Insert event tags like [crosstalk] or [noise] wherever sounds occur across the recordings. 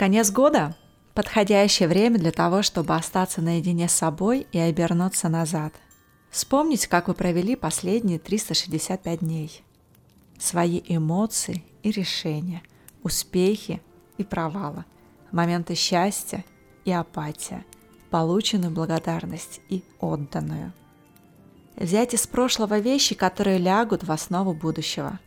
Конец года – подходящее время для того, чтобы остаться наедине с собой и обернуться назад. Вспомнить, как вы провели последние 365 дней. Свои эмоции и решения, успехи и провалы, моменты счастья и апатия, полученную благодарность и отданную. Взять из прошлого вещи, которые лягут в основу будущего.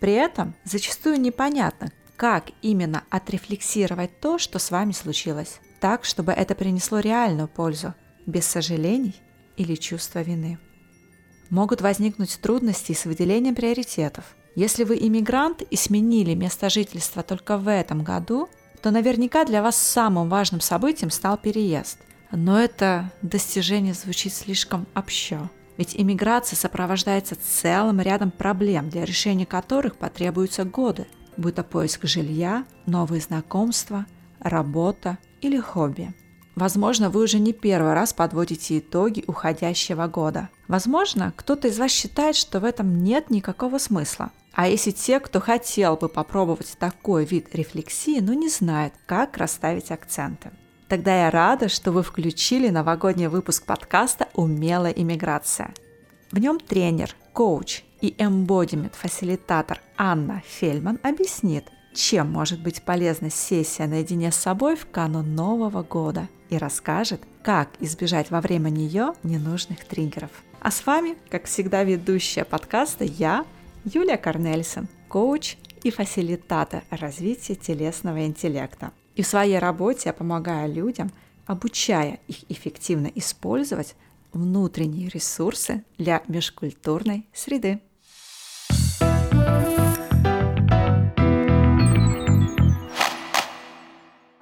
При этом зачастую непонятно, как именно отрефлексировать то, что с вами случилось, так, чтобы это принесло реальную пользу, без сожалений или чувства вины. Могут возникнуть трудности с выделением приоритетов. Если вы иммигрант и сменили место жительства только в этом году, то наверняка для вас самым важным событием стал переезд. Но это достижение звучит слишком общо. Ведь иммиграция сопровождается целым рядом проблем, для решения которых потребуются годы – будь то поиск жилья, новые знакомства, работа или хобби. Возможно, вы уже не первый раз подводите итоги уходящего года. Возможно, кто-то из вас считает, что в этом нет никакого смысла. А если те, кто хотел бы попробовать такой вид рефлексии, но не знает, как расставить акценты. Тогда я рада, что вы включили новогодний выпуск подкаста «Умелая иммиграция». В нем тренер, коуч и эмбодимент-фасилитатор Анна Фельман объяснит, чем может быть полезна сессия наедине с собой в канун Нового года и расскажет, как избежать во время нее ненужных триггеров. А с вами, как всегда, ведущая подкаста я, Юлия Корнельсон, коуч и фасилитатор развития телесного интеллекта. И в своей работе я помогаю людям, обучая их эффективно использовать внутренние ресурсы для межкультурной среды.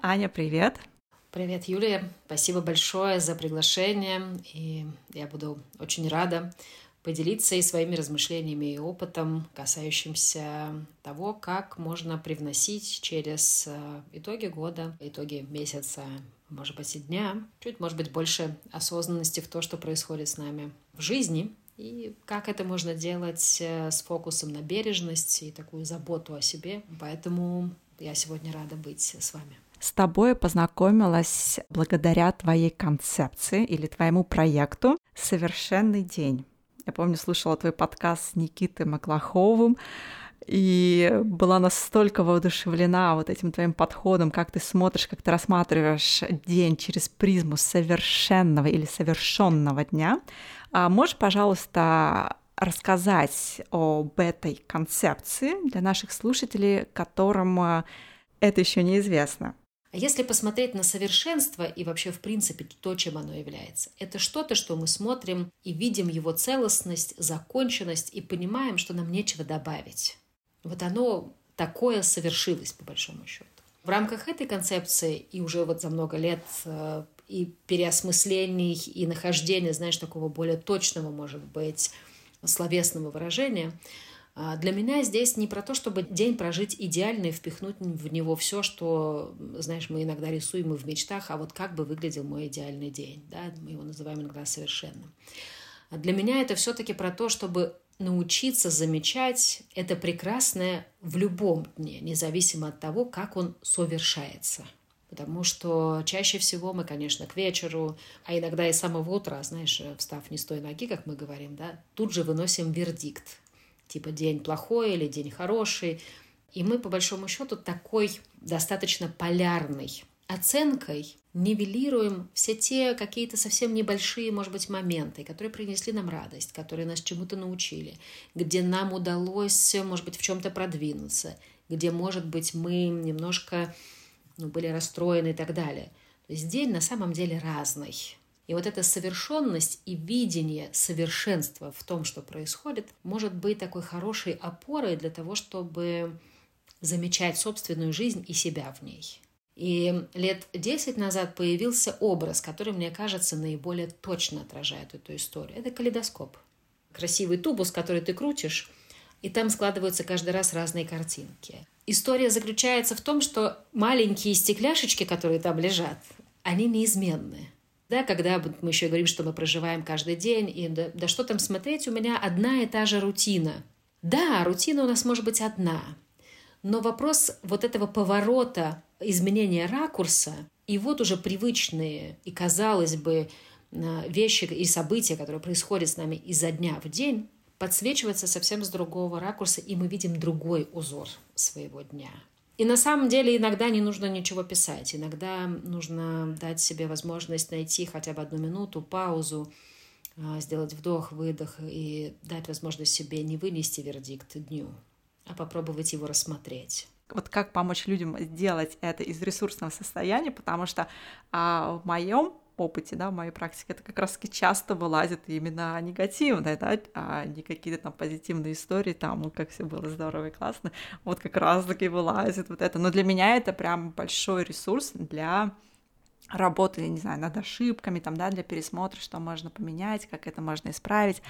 Аня, привет! Привет, Юлия. Спасибо большое за приглашение. И я буду очень рада поделиться и своими размышлениями и опытом, касающимся того, как можно привносить через э, итоги года, итоги месяца, может быть, и дня, чуть, может быть, больше осознанности в то, что происходит с нами в жизни, и как это можно делать э, с фокусом на бережность и такую заботу о себе. Поэтому я сегодня рада быть с вами. С тобой познакомилась благодаря твоей концепции или твоему проекту «Совершенный день». Я помню, слушала твой подкаст с Никитой Маклаховым, и была настолько воодушевлена вот этим твоим подходом, как ты смотришь, как ты рассматриваешь день через призму совершенного или совершенного дня. А можешь, пожалуйста, рассказать об этой концепции для наших слушателей, которым э, это еще неизвестно? А если посмотреть на совершенство и вообще в принципе то, чем оно является, это что-то, что мы смотрим и видим его целостность, законченность и понимаем, что нам нечего добавить. Вот оно такое совершилось, по большому счету. В рамках этой концепции и уже вот за много лет э, и переосмыслений, и нахождения, знаешь, такого более точного, может быть, словесного выражения – а для меня здесь не про то, чтобы день прожить идеально и впихнуть в него все, что, знаешь, мы иногда рисуем и в мечтах, а вот как бы выглядел мой идеальный день, да, мы его называем иногда совершенным. Для меня это все-таки про то, чтобы научиться замечать это прекрасное в любом дне, независимо от того, как он совершается. Потому что чаще всего мы, конечно, к вечеру, а иногда и с самого утра, знаешь, встав не с той ноги, как мы говорим, да, тут же выносим вердикт типа день плохой или день хороший. И мы, по большому счету, такой достаточно полярной оценкой нивелируем все те какие-то совсем небольшие, может быть, моменты, которые принесли нам радость, которые нас чему-то научили, где нам удалось, может быть, в чем-то продвинуться, где, может быть, мы немножко ну, были расстроены и так далее. То есть день на самом деле разный. И вот эта совершенность и видение совершенства в том, что происходит, может быть такой хорошей опорой для того, чтобы замечать собственную жизнь и себя в ней. И лет 10 назад появился образ, который, мне кажется, наиболее точно отражает эту историю. Это калейдоскоп. Красивый тубус, который ты крутишь, и там складываются каждый раз разные картинки. История заключается в том, что маленькие стекляшечки, которые там лежат, они неизменны. Да, когда мы еще говорим, что мы проживаем каждый день, и да, да что там смотреть, у меня одна и та же рутина. Да, рутина у нас может быть одна, Но вопрос вот этого поворота, изменения ракурса, и вот уже привычные и, казалось бы, э, вещи и события, которые происходят с нами изо дня в день, подсвечивается совсем с другого ракурса, и мы видим другой узор своего дня. И на самом деле иногда не нужно ничего писать, иногда нужно дать себе возможность найти хотя бы одну минуту, паузу, а, сделать вдох, выдох и дать возможность себе не вынести вердикт дню, а попробовать его рассмотреть вот как помочь людям сделать это из ресурсного состояния, потому что а, в моем опыте, да, в моей практике, это как раз часто вылазит именно негативное, да, а не какие-то там позитивные истории, там, ну, как все было здорово и классно, вот как раз-таки вылазит вот это. Но для меня это прям большой ресурс для работы, я не знаю, над ошибками, там, да, для пересмотра, что можно поменять, как это можно исправить,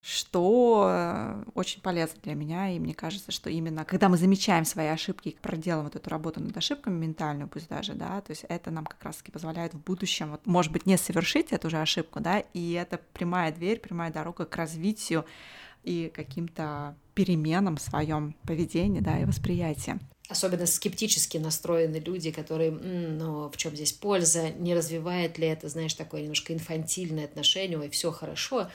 что э, очень полезно для меня, и мне кажется, что именно когда мы замечаем свои ошибки и проделаем вот эту работу над ошибками ментальную, пусть даже, да, то есть это нам как раз-таки позволяет в будущем, вот, может быть, не совершить эту же ошибку, да, и это прямая дверь, прямая дорога к развитию и каким-то переменам в своем поведении, да, и восприятии особенно скептически настроены люди, которые, ну, в чем здесь польза, не развивает ли это, знаешь, такое немножко инфантильное отношение, ой, все хорошо.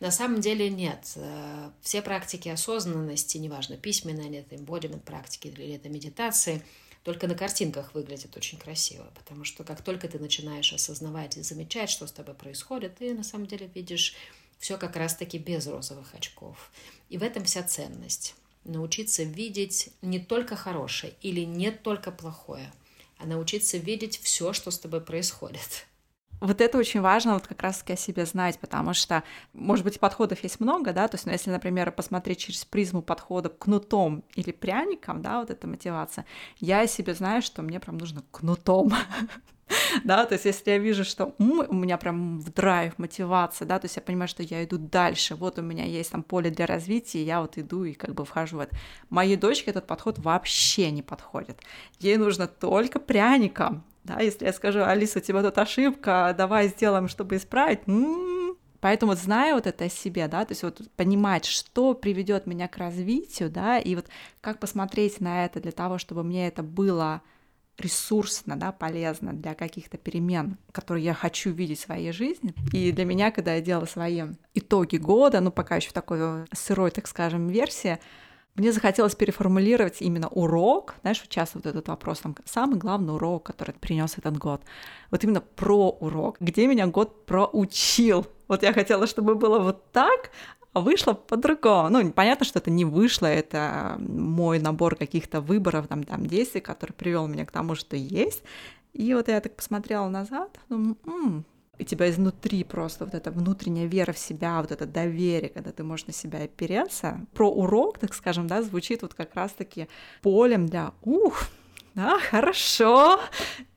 На самом деле нет. Э, все практики осознанности, неважно, письменные они, это embodiment практики или это медитации, только на картинках выглядят очень красиво, потому что как только ты начинаешь осознавать и замечать, что с тобой происходит, ты на самом деле видишь все как раз-таки без розовых очков. И в этом вся ценность научиться видеть не только хорошее или не только плохое, а научиться видеть все, что с тобой происходит. Вот это очень важно, вот как раз-таки о себе знать, потому что, может быть, подходов есть много, да, то есть, ну, если, например, посмотреть через призму подхода кнутом или пряником, да, вот эта мотивация, я о себе знаю, что мне прям нужно кнутом, [laughs] [laughs] да, то есть если я вижу, что м, у меня прям в драйв, мотивация, да, то есть я понимаю, что я иду дальше, вот у меня есть там поле для развития, я вот иду и как бы вхожу в это. Моей дочке этот подход вообще не подходит. Ей нужно только пряником, да, если я скажу, Алиса, у тебя тут ошибка, давай сделаем, чтобы исправить, м-м-м. Поэтому вот зная вот это о себе, да, то есть вот понимать, что приведет меня к развитию, да, и вот как посмотреть на это для того, чтобы мне это было ресурсно, да, полезно для каких-то перемен, которые я хочу видеть в своей жизни. И для меня, когда я делала свои итоги года, ну, пока еще в такой сырой, так скажем, версии, мне захотелось переформулировать именно урок, знаешь, часто вот этот вопрос, там, самый главный урок, который принес этот год. Вот именно про урок, где меня год проучил. Вот я хотела, чтобы было вот так, вышло по-другому. Ну, понятно, что это не вышло, это мой набор каких-то выборов, там, там действий, который привел меня к тому, что есть. И вот я так посмотрела назад, думаю, м-м, и тебя изнутри просто вот эта внутренняя вера в себя, вот это доверие, когда ты можешь на себя опереться. Про урок, так скажем, да, звучит вот как раз-таки полем для «ух, да, хорошо,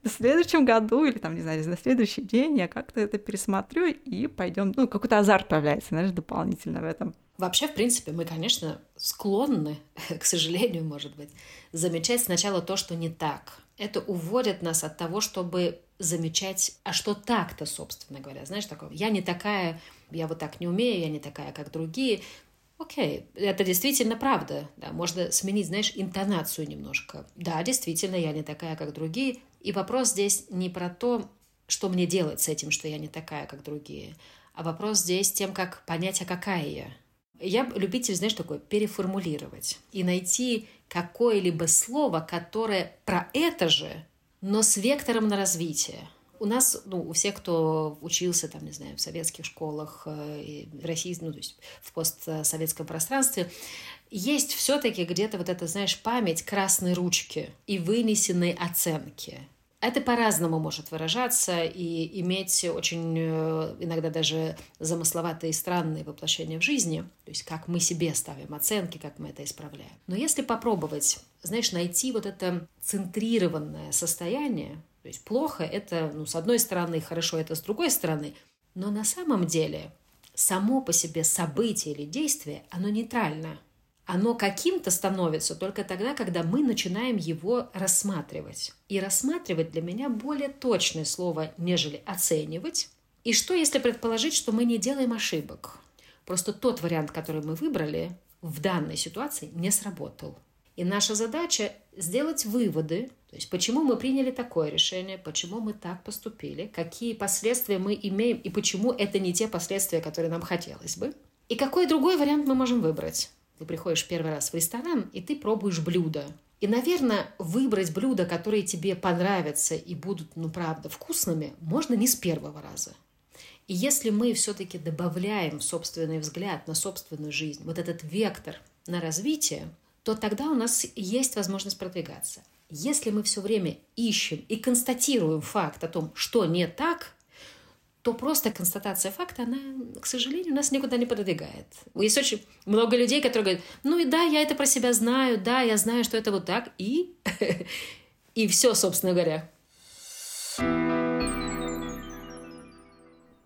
в следующем году или там, не знаю, на следующий день я как-то это пересмотрю и пойдем, ну, какой-то азарт появляется, знаешь, дополнительно в этом. Вообще, в принципе, мы, конечно, склонны, [laughs] к сожалению, может быть, замечать сначала то, что не так. Это уводит нас от того, чтобы замечать, а что так-то, собственно говоря. Знаешь, такое, я не такая, я вот так не умею, я не такая, как другие. Окей, это действительно правда. Да, можно сменить, знаешь, интонацию немножко. Да, действительно, я не такая, как другие. И вопрос здесь не про то, что мне делать с этим, что я не такая, как другие, а вопрос здесь тем, как понять, а какая я. Я любитель, знаешь, такое, переформулировать и найти какое-либо слово, которое про это же, но с вектором на развитие у нас, ну, у всех, кто учился, там, не знаю, в советских школах, э, в России, ну, то есть в постсоветском пространстве, есть все-таки где-то вот эта, знаешь, память красной ручки и вынесенной оценки. Это по-разному может выражаться и иметь очень э, иногда даже замысловатые и странные воплощения в жизни, то есть как мы себе ставим оценки, как мы это исправляем. Но если попробовать, знаешь, найти вот это центрированное состояние, то есть плохо это, ну, с одной стороны, хорошо это с другой стороны. Но на самом деле само по себе событие или действие, оно нейтрально. Оно каким-то становится только тогда, когда мы начинаем его рассматривать. И рассматривать для меня более точное слово, нежели оценивать. И что, если предположить, что мы не делаем ошибок? Просто тот вариант, который мы выбрали, в данной ситуации не сработал. И наша задача сделать выводы, то есть почему мы приняли такое решение, почему мы так поступили, какие последствия мы имеем и почему это не те последствия, которые нам хотелось бы. И какой другой вариант мы можем выбрать. Ты приходишь первый раз в ресторан, и ты пробуешь блюдо. И, наверное, выбрать блюда, которые тебе понравятся и будут, ну, правда, вкусными, можно не с первого раза. И если мы все-таки добавляем собственный взгляд на собственную жизнь, вот этот вектор на развитие, то тогда у нас есть возможность продвигаться. Если мы все время ищем и констатируем факт о том, что не так, то просто констатация факта, она, к сожалению, нас никуда не продвигает. Есть очень много людей, которые говорят, ну и да, я это про себя знаю, да, я знаю, что это вот так, и... [laughs] и все, собственно говоря.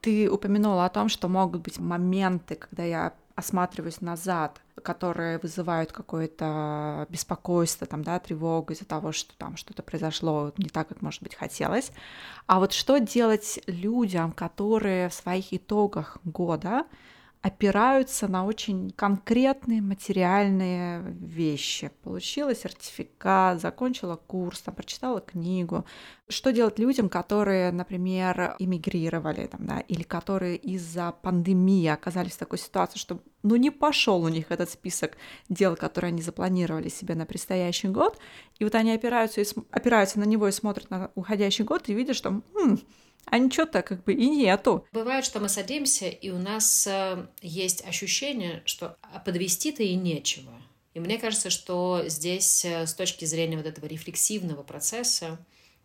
Ты упомянула о том, что могут быть моменты, когда я осматриваюсь назад, которые вызывают какое-то беспокойство, там, да, тревогу из-за того, что там что-то произошло не так, как, может быть, хотелось. А вот что делать людям, которые в своих итогах года опираются на очень конкретные материальные вещи. Получила сертификат, закончила курс, там, прочитала книгу. Что делать людям, которые, например, эмигрировали, там, да, или которые из-за пандемии оказались в такой ситуации, что ну не пошел у них этот список дел, которые они запланировали себе на предстоящий год, и вот они опираются, и, опираются на него и смотрят на уходящий год и видят, что хм, а ничего-то как бы и нету. Бывает, что мы садимся, и у нас э, есть ощущение, что подвести-то и нечего. И мне кажется, что здесь э, с точки зрения вот этого рефлексивного процесса,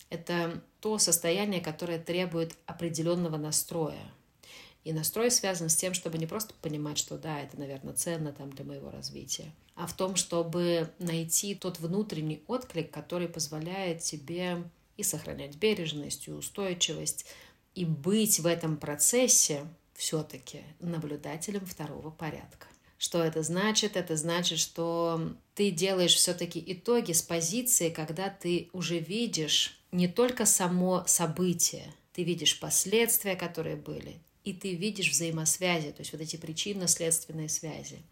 это то состояние, которое требует определенного настроя. И настрой связан с тем, чтобы не просто понимать, что да, это, наверное, ценно там для моего развития, а в том, чтобы найти тот внутренний отклик, который позволяет тебе и сохранять бережность и устойчивость, и быть в этом процессе все-таки наблюдателем второго порядка. Что это значит? Это значит, что ты делаешь все-таки итоги с позиции, когда ты уже видишь не только само событие, ты видишь последствия, которые были, и ты видишь взаимосвязи, то есть вот эти причинно-следственные связи.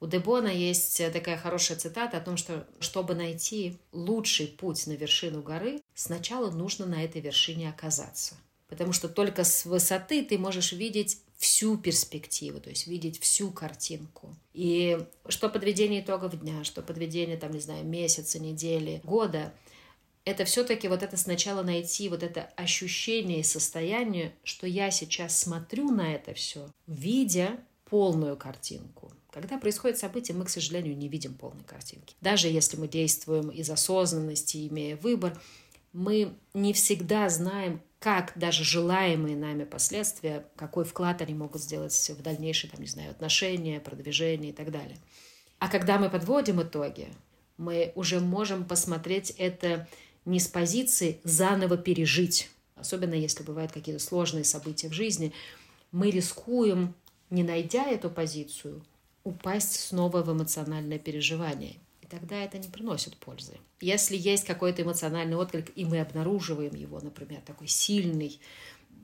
У Дебона есть такая хорошая цитата о том, что чтобы найти лучший путь на вершину горы, сначала нужно на этой вершине оказаться. Потому что только с высоты ты можешь видеть всю перспективу, то есть видеть всю картинку. И что подведение итогов дня, что подведение, там, не знаю, месяца, недели, года, это все-таки вот это сначала найти вот это ощущение и состояние, что я сейчас смотрю на это все, видя полную картинку. Когда происходит событие, мы, к сожалению, не видим полной картинки. Даже если мы действуем из осознанности, имея выбор, мы не всегда знаем, как даже желаемые нами последствия, какой вклад они могут сделать в дальнейшие, там, не знаю, отношения, продвижение и так далее. А когда мы подводим итоги, мы уже можем посмотреть это не с позиции заново пережить, особенно если бывают какие-то сложные события в жизни, мы рискуем, не найдя эту позицию, упасть снова в эмоциональное переживание. И тогда это не приносит пользы. Если есть какой-то эмоциональный отклик, и мы обнаруживаем его, например, такой сильный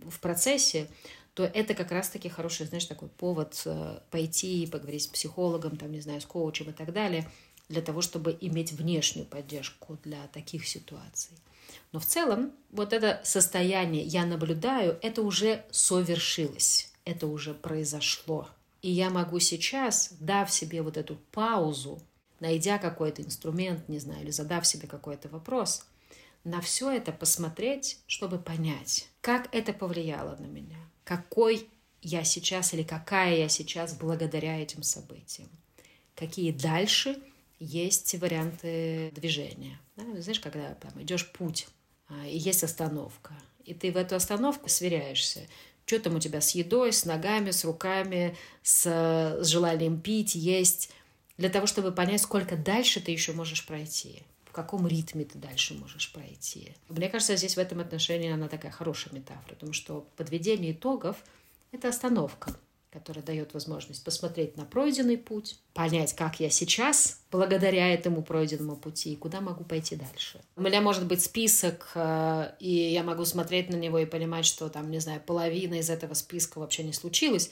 в процессе, то это как раз-таки хороший, знаешь, такой повод э, пойти и поговорить с психологом, там, не знаю, с коучем и так далее, для того, чтобы иметь внешнюю поддержку для таких ситуаций. Но в целом вот это состояние «я наблюдаю» — это уже совершилось, это уже произошло. И я могу сейчас, дав себе вот эту паузу, найдя какой-то инструмент, не знаю, или задав себе какой-то вопрос, на все это посмотреть, чтобы понять, как это повлияло на меня, какой я сейчас или какая я сейчас благодаря этим событиям, какие дальше есть варианты движения. Да? Знаешь, когда там, идешь путь, а, и есть остановка, и ты в эту остановку сверяешься, что там у тебя с едой, с ногами, с руками, с, с желанием пить, есть, для того, чтобы понять, сколько дальше ты еще можешь пройти, в каком ритме ты дальше можешь пройти. Мне кажется, здесь в этом отношении она такая хорошая метафора, потому что подведение итогов – это остановка – которая дает возможность посмотреть на пройденный путь, понять, как я сейчас, благодаря этому пройденному пути, и куда могу пойти дальше. У меня может быть список, э, и я могу смотреть на него и понимать, что там, не знаю, половина из этого списка вообще не случилось,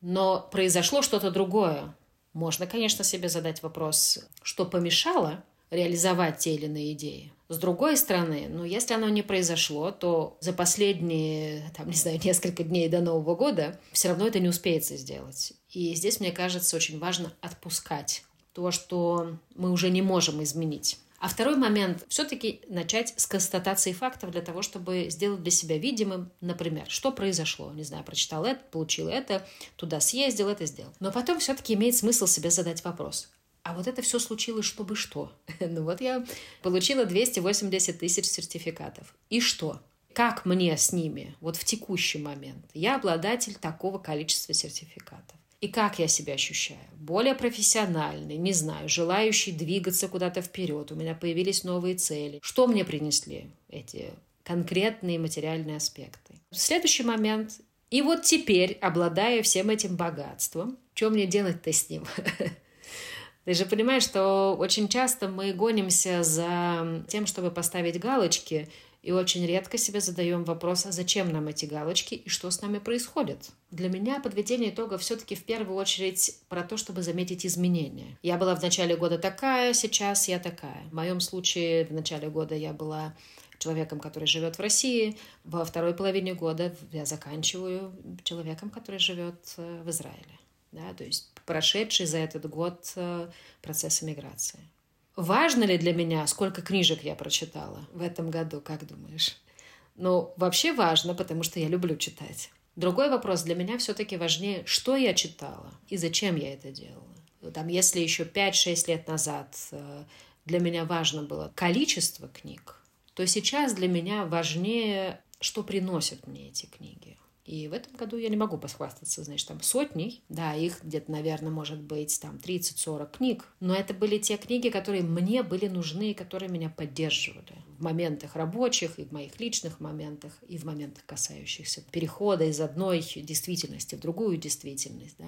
но произошло что-то другое. Можно, конечно, себе задать вопрос, что помешало, реализовать те или иные идеи. С другой стороны, ну, если оно не произошло, то за последние, там, не знаю, [laughs] несколько дней до Нового года все равно это не успеется сделать. И здесь, мне кажется, очень важно отпускать то, что мы уже не можем изменить. А второй момент – все-таки начать с констатации фактов для того, чтобы сделать для себя видимым, например, что произошло. Не знаю, прочитал это, получил это, туда съездил, это сделал. Но потом все-таки имеет смысл себе задать вопрос. А вот это все случилось, чтобы что? [laughs] ну вот я получила 280 тысяч сертификатов. И что? Как мне с ними вот в текущий момент? Я обладатель такого количества сертификатов. И как я себя ощущаю? Более профессиональный, не знаю, желающий двигаться куда-то вперед. У меня появились новые цели. Что мне принесли эти конкретные материальные аспекты? Следующий момент. И вот теперь, обладая всем этим богатством, что мне делать-то с ним? [laughs] Ты же понимаешь, что очень часто мы гонимся за тем, чтобы поставить галочки, и очень редко себе задаем вопрос, а зачем нам эти галочки и что с нами происходит. Для меня подведение итога все-таки в первую очередь про то, чтобы заметить изменения. Я была в начале года такая, сейчас я такая. В моем случае в начале года я была человеком, который живет в России. Во второй половине года я заканчиваю человеком, который живет э, в Израиле да, то есть прошедший за этот год э, процесс эмиграции. Важно ли для меня, сколько книжек я прочитала в этом году, как думаешь? Ну, вообще важно, потому что я люблю читать. Другой вопрос для меня все-таки важнее, что я читала и зачем я это делала. Там, если еще 5-6 лет назад э, для меня важно было количество книг, то сейчас для меня важнее, что приносят мне эти книги. И в этом году я не могу похвастаться, значит, там сотней. Да, их где-то, наверное, может быть там 30-40 книг. Но это были те книги, которые мне были нужны и которые меня поддерживали в моментах рабочих и в моих личных моментах, и в моментах, касающихся перехода из одной действительности в другую действительность. Да.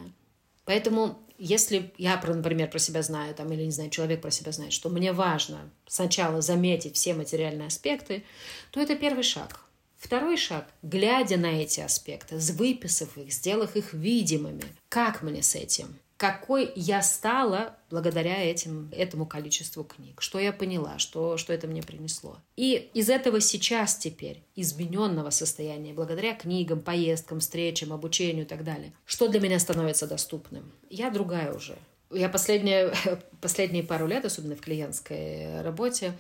Поэтому, если я, например, про себя знаю, там, или, не знаю, человек про себя знает, что мне важно сначала заметить все материальные аспекты, то это первый шаг – Второй шаг, глядя на эти аспекты, выписав их, сделав их видимыми, как мне с этим? Какой я стала благодаря этим, этому количеству книг? Что я поняла? Что, что это мне принесло? И из этого сейчас теперь, измененного состояния, благодаря книгам, поездкам, встречам, обучению и так далее, что для меня становится доступным? Я другая уже. Я последние, [laughs] последние пару лет, особенно в клиентской работе,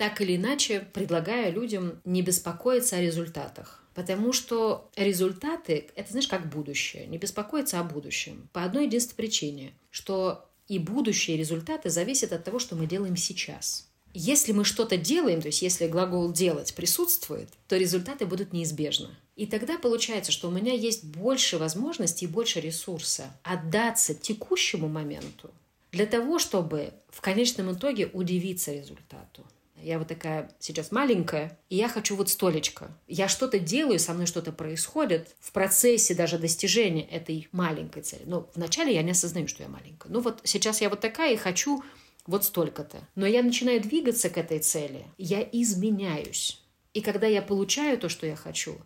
так или иначе предлагая людям не беспокоиться о результатах. Потому что результаты — это, знаешь, как будущее. Не беспокоиться о будущем. По одной единственной причине, что и будущие результаты зависят от того, что мы делаем сейчас. Если мы что-то делаем, то есть если глагол «делать» присутствует, то результаты будут неизбежны. И тогда получается, что у меня есть больше возможностей и больше ресурса отдаться текущему моменту для того, чтобы в конечном итоге удивиться результату. Я вот такая сейчас маленькая, и я хочу вот столечко. Я что-то делаю, со мной что-то происходит в процессе даже достижения этой маленькой цели. Но вначале я не осознаю, что я маленькая. Ну вот сейчас я вот такая и хочу вот столько-то. Но я начинаю двигаться к этой цели, я изменяюсь. И когда я получаю то, что я хочу,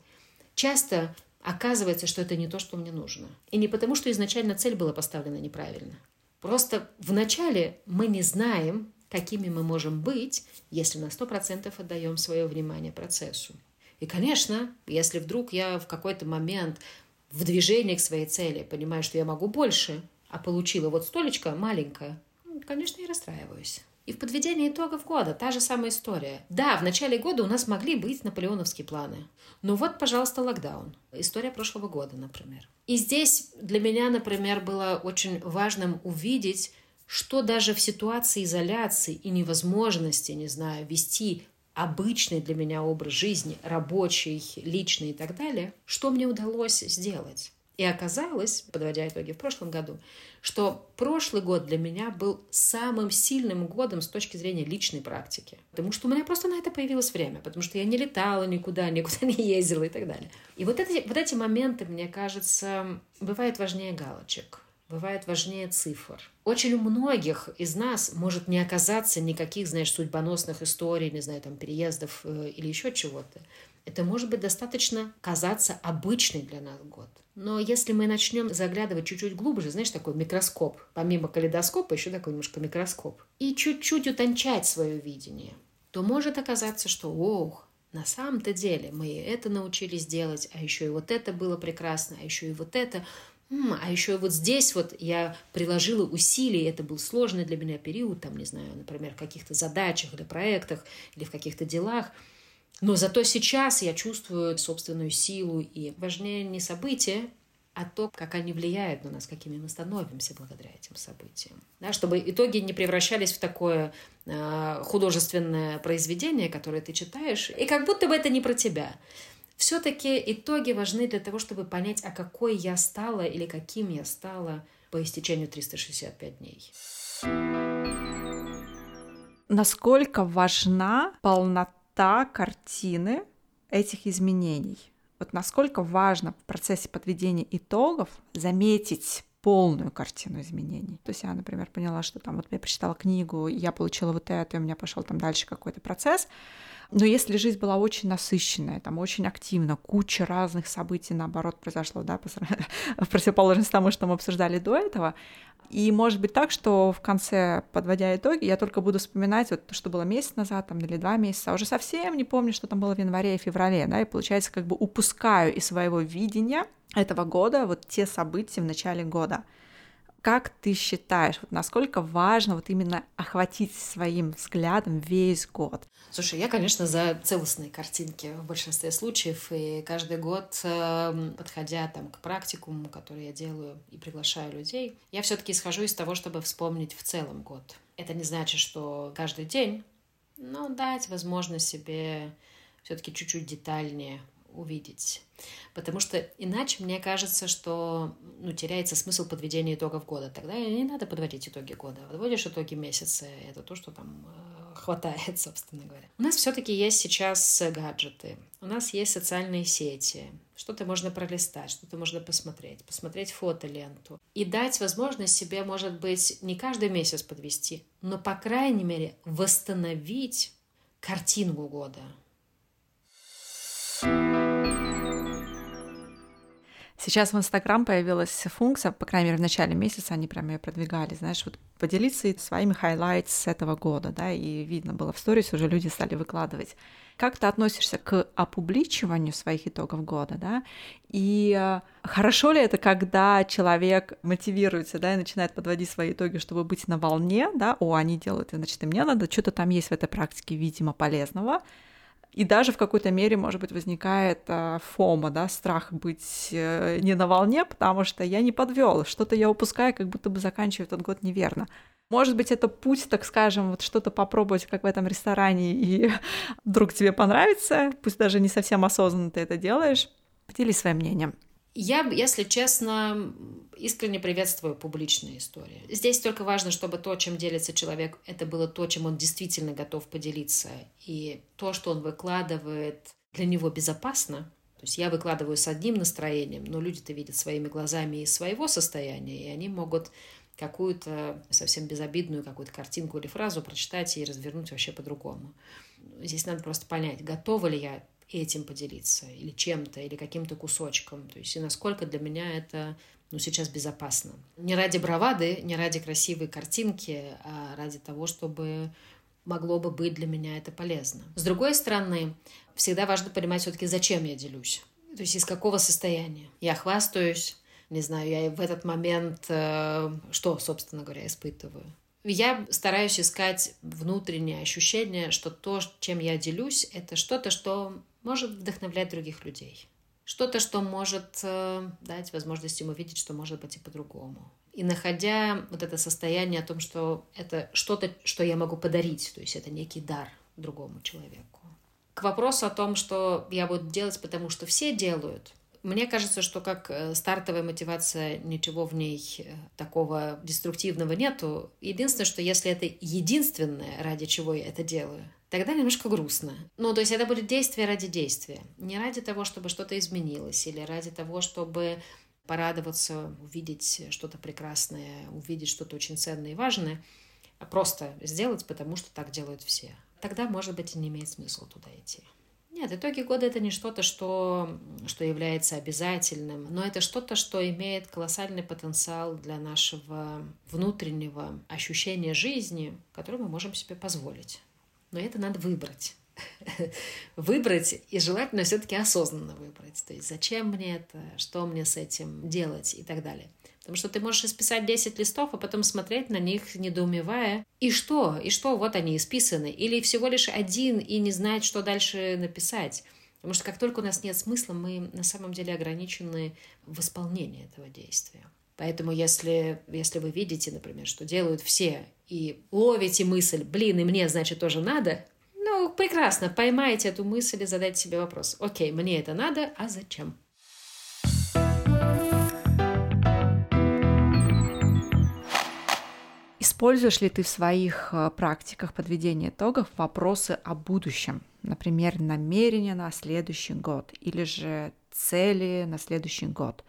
часто оказывается, что это не то, что мне нужно. И не потому, что изначально цель была поставлена неправильно. Просто вначале мы не знаем, какими мы можем быть, если на 100% отдаем свое внимание процессу. И, конечно, если вдруг я в какой-то момент в движении к своей цели понимаю, что я могу больше, а получила вот столечко маленькое, конечно, я расстраиваюсь. И в подведении итогов года та же самая история. Да, в начале года у нас могли быть наполеоновские планы. Но вот, пожалуйста, локдаун. История прошлого года, например. И здесь для меня, например, было очень важным увидеть, что даже в ситуации изоляции и невозможности, не знаю, вести обычный для меня образ жизни, рабочий, личный и так далее, что мне удалось сделать. И оказалось, подводя итоги в прошлом году, что прошлый год для меня был самым сильным годом с точки зрения личной практики. Потому что у меня просто на это появилось время, потому что я не летала никуда, [laughs] никуда не ездила и так далее. И вот эти, вот эти моменты, мне кажется, бывают важнее галочек. Бывает важнее цифр. Очень у многих из нас может не оказаться никаких, знаешь, судьбоносных историй, не знаю, там, переездов э, или еще чего-то. Это может быть достаточно казаться обычный для нас год. Но если мы начнем заглядывать чуть-чуть глубже, знаешь, такой микроскоп, помимо калейдоскопа, еще такой немножко микроскоп, и чуть-чуть утончать свое видение, то может оказаться, что, ох, на самом-то деле мы это научились делать, а еще и вот это было прекрасно, а еще и вот это. А еще вот здесь вот я приложила усилия, это был сложный для меня период, там, не знаю, например, в каких-то задачах или проектах, или в каких-то делах – но зато сейчас я чувствую собственную силу, и важнее не события, а то, как они влияют на нас, какими мы становимся благодаря этим событиям. Да, чтобы итоги не превращались в такое э, художественное произведение, которое ты читаешь, и как будто бы это не про тебя. Все-таки итоги важны для того, чтобы понять, а какой я стала или каким я стала по истечению 365 дней. Насколько важна полнота та картины этих изменений. Вот насколько важно в процессе подведения итогов заметить полную картину изменений. То есть я, например, поняла, что там вот я прочитала книгу, я получила вот это, и у меня пошел там дальше какой-то процесс. Но если жизнь была очень насыщенная, там очень активно, куча разных событий, наоборот, произошло, да, в [laughs] противоположность тому, что мы обсуждали до этого, и может быть так, что в конце, подводя итоги, я только буду вспоминать вот то, что было месяц назад там, или два месяца, а уже совсем не помню, что там было в январе и феврале, да, и получается как бы упускаю из своего видения этого года вот те события в начале года. Как ты считаешь, вот насколько важно вот именно охватить своим взглядом весь год? Слушай, я, конечно, за целостные картинки в большинстве случаев, и каждый год, эм, подходя там к практикуму, который я делаю и приглашаю людей, я все-таки исхожу из того, чтобы вспомнить в целом год. Это не значит, что каждый день, но дать возможность себе все-таки чуть-чуть детальнее увидеть. Потому что иначе мне кажется, что ну, теряется смысл подведения итогов года. Тогда не надо подводить итоги года. Подводишь итоги месяца. Это то, что там э, хватает, [laughs] собственно говоря. У нас все-таки есть сейчас гаджеты. У нас есть социальные сети. Что-то можно пролистать, что-то можно посмотреть. Посмотреть фотоленту. И дать возможность себе, может быть, не каждый месяц подвести, но, по крайней мере, восстановить картинку года Сейчас в Инстаграм появилась функция, по крайней мере, в начале месяца они прям ее продвигали, знаешь, вот поделиться своими highlights с этого года, да, и видно было в stories, уже люди стали выкладывать. Как ты относишься к опубличиванию своих итогов года, да, и э, хорошо ли это, когда человек мотивируется, да, и начинает подводить свои итоги, чтобы быть на волне, да, о, они делают, значит, и мне надо, что-то там есть в этой практике, видимо, полезного, и даже в какой-то мере, может быть, возникает э, фома, да, страх быть э, не на волне, потому что я не подвел, что-то я упускаю, как будто бы заканчиваю этот год неверно. Может быть, это путь, так скажем, вот что-то попробовать, как в этом ресторане, и [laughs] вдруг тебе понравится, пусть даже не совсем осознанно ты это делаешь. Поделись своим мнением. Я, если честно, искренне приветствую публичные истории. Здесь только важно, чтобы то, чем делится человек, это было то, чем он действительно готов поделиться. И то, что он выкладывает, для него безопасно. То есть я выкладываю с одним настроением, но люди-то видят своими глазами из своего состояния, и они могут какую-то совсем безобидную какую-то картинку или фразу прочитать и развернуть вообще по-другому. Здесь надо просто понять, готова ли я этим поделиться, или чем-то, или каким-то кусочком. То есть и насколько для меня это ну, сейчас безопасно. Не ради бравады, не ради красивой картинки, а ради того, чтобы могло бы быть для меня это полезно. С другой стороны, всегда важно понимать все-таки, зачем я делюсь. То есть из какого состояния. Я хвастаюсь, не знаю, я в этот момент э, что, собственно говоря, испытываю. Я стараюсь искать внутреннее ощущение, что то, чем я делюсь, это что-то, что может вдохновлять других людей. Что-то, что может э, дать возможность ему видеть, что может быть и по-другому. И находя вот это состояние о том, что это что-то, что я могу подарить, то есть это некий дар другому человеку. К вопросу о том, что я буду делать, потому что все делают, мне кажется, что как э, стартовая мотивация, ничего в ней э, такого деструктивного нету. Единственное, что если это единственное, ради чего я это делаю, тогда немножко грустно. Ну, то есть это будет действие ради действия. Не ради того, чтобы что-то изменилось, или ради того, чтобы порадоваться, увидеть что-то прекрасное, увидеть что-то очень ценное и важное, а просто сделать, потому что так делают все. Тогда, может быть, и не имеет смысла туда идти. Нет, итоги года это не что-то, что, что является обязательным, но это что-то, что имеет колоссальный потенциал для нашего внутреннего ощущения жизни, которое мы можем себе позволить. Но это надо выбрать. [laughs] выбрать и желательно все-таки осознанно выбрать. То есть зачем мне это, что мне с этим делать и так далее. Потому что ты можешь исписать 10 листов, а потом смотреть на них, недоумевая. И что? И что? Вот они исписаны. Или всего лишь один и не знать, что дальше написать. Потому что как только у нас нет смысла, мы на самом деле ограничены в исполнении этого действия. Поэтому если, если вы видите, например, что делают все, и ловите мысль, блин, и мне, значит, тоже надо, ну, прекрасно, поймайте эту мысль и задайте себе вопрос. Окей, мне это надо, а зачем? Используешь ли ты в своих э, практиках подведения итогов вопросы о будущем? Например, намерения на следующий год или же цели на следующий год?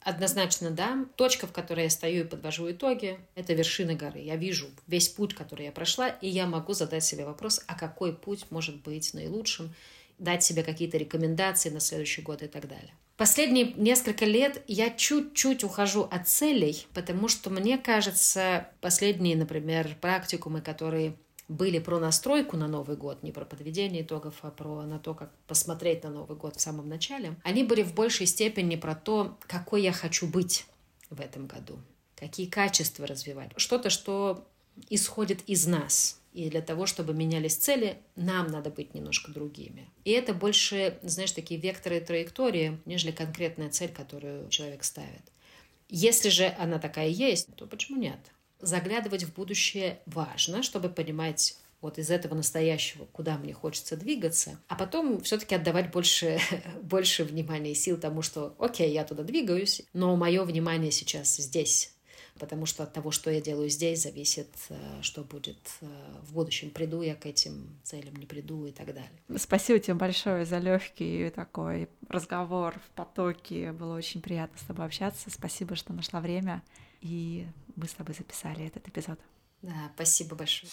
Однозначно, да. Точка, в которой я стою и подвожу итоги, это вершина горы. Я вижу весь путь, который я прошла, и я могу задать себе вопрос, а какой путь может быть наилучшим, дать себе какие-то рекомендации на следующий год и так далее. Последние несколько лет я чуть-чуть ухожу от целей, потому что мне кажется, последние, например, практикумы, которые были про настройку на Новый год, не про подведение итогов, а про на то, как посмотреть на Новый год в самом начале, они были в большей степени про то, какой я хочу быть в этом году, какие качества развивать, что-то, что исходит из нас, и для того, чтобы менялись цели, нам надо быть немножко другими. И это больше, знаешь, такие векторы и траектории, нежели конкретная цель, которую человек ставит. Если же она такая есть, то почему нет? Заглядывать в будущее важно, чтобы понимать вот из этого настоящего, куда мне хочется двигаться, а потом все-таки отдавать больше, [laughs] больше внимания и сил тому, что окей, я туда двигаюсь, но мое внимание сейчас здесь, потому что от того, что я делаю здесь, зависит, э, что будет э, в будущем. Приду я к этим целям, не приду и так далее. Спасибо тебе большое за легкий такой разговор в потоке. Было очень приятно с тобой общаться. Спасибо, что нашла время, и мы с тобой записали этот эпизод. Да, спасибо большое.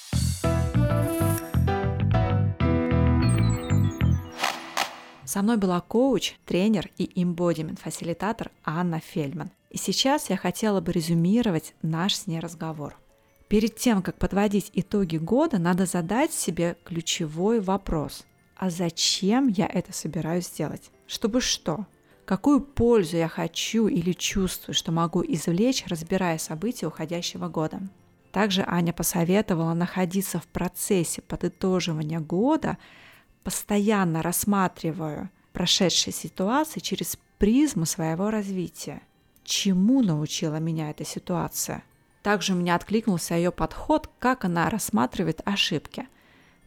Со мной была коуч, тренер и имбодимент-фасилитатор Анна Фельдман. И сейчас я хотела бы резюмировать наш с ней разговор. Перед тем, как подводить итоги года, надо задать себе ключевой вопрос. А зачем я это собираюсь сделать? Чтобы что? Какую пользу я хочу или чувствую, что могу извлечь, разбирая события уходящего года? Также Аня посоветовала находиться в процессе подытоживания года, постоянно рассматривая прошедшие ситуации через призму своего развития – чему научила меня эта ситуация. Также меня откликнулся ее подход, как она рассматривает ошибки.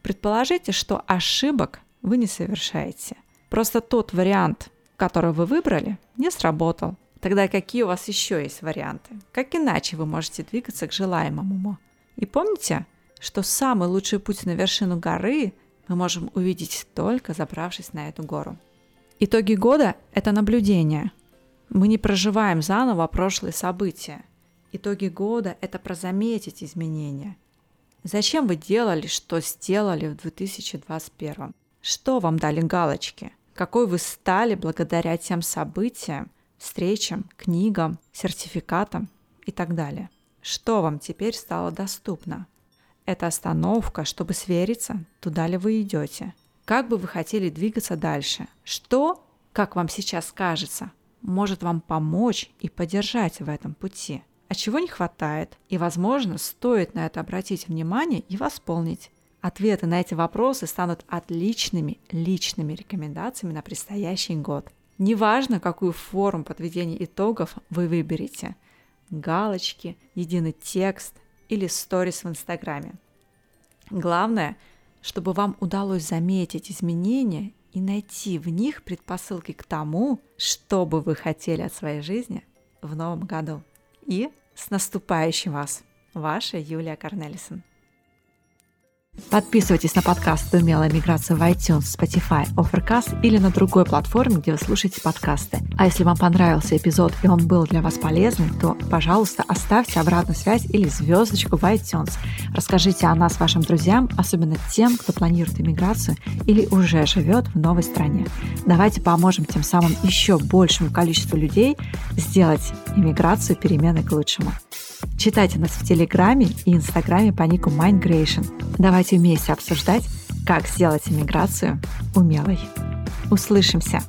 Предположите, что ошибок вы не совершаете. Просто тот вариант, который вы выбрали, не сработал. Тогда какие у вас еще есть варианты? Как иначе вы можете двигаться к желаемому? И помните, что самый лучший путь на вершину горы мы можем увидеть только забравшись на эту гору. Итоги года – это наблюдение – мы не проживаем заново прошлые события. Итоги года – это про заметить изменения. Зачем вы делали, что сделали в 2021? Что вам дали галочки? Какой вы стали благодаря тем событиям, встречам, книгам, сертификатам и так далее? Что вам теперь стало доступно? Это остановка, чтобы свериться, туда ли вы идете. Как бы вы хотели двигаться дальше? Что, как вам сейчас кажется, может вам помочь и поддержать в этом пути. А чего не хватает? И, возможно, стоит на это обратить внимание и восполнить. Ответы на эти вопросы станут отличными личными рекомендациями на предстоящий год. Неважно, какую форму подведения итогов вы выберете – галочки, единый текст или сторис в Инстаграме. Главное, чтобы вам удалось заметить изменения и найти в них предпосылки к тому, что бы вы хотели от своей жизни в новом году. И с наступающим вас! Ваша Юлия Корнелисон. Подписывайтесь на подкаст «Умелая миграция» в iTunes, Spotify, Overcast или на другой платформе, где вы слушаете подкасты. А если вам понравился эпизод и он был для вас полезным, то, пожалуйста, оставьте обратную связь или звездочку в iTunes. Расскажите о нас вашим друзьям, особенно тем, кто планирует иммиграцию или уже живет в новой стране. Давайте поможем тем самым еще большему количеству людей сделать иммиграцию переменой к лучшему. Читайте нас в Телеграме и Инстаграме по нику Migration. Давайте вместе обсуждать, как сделать иммиграцию умелой. Услышимся!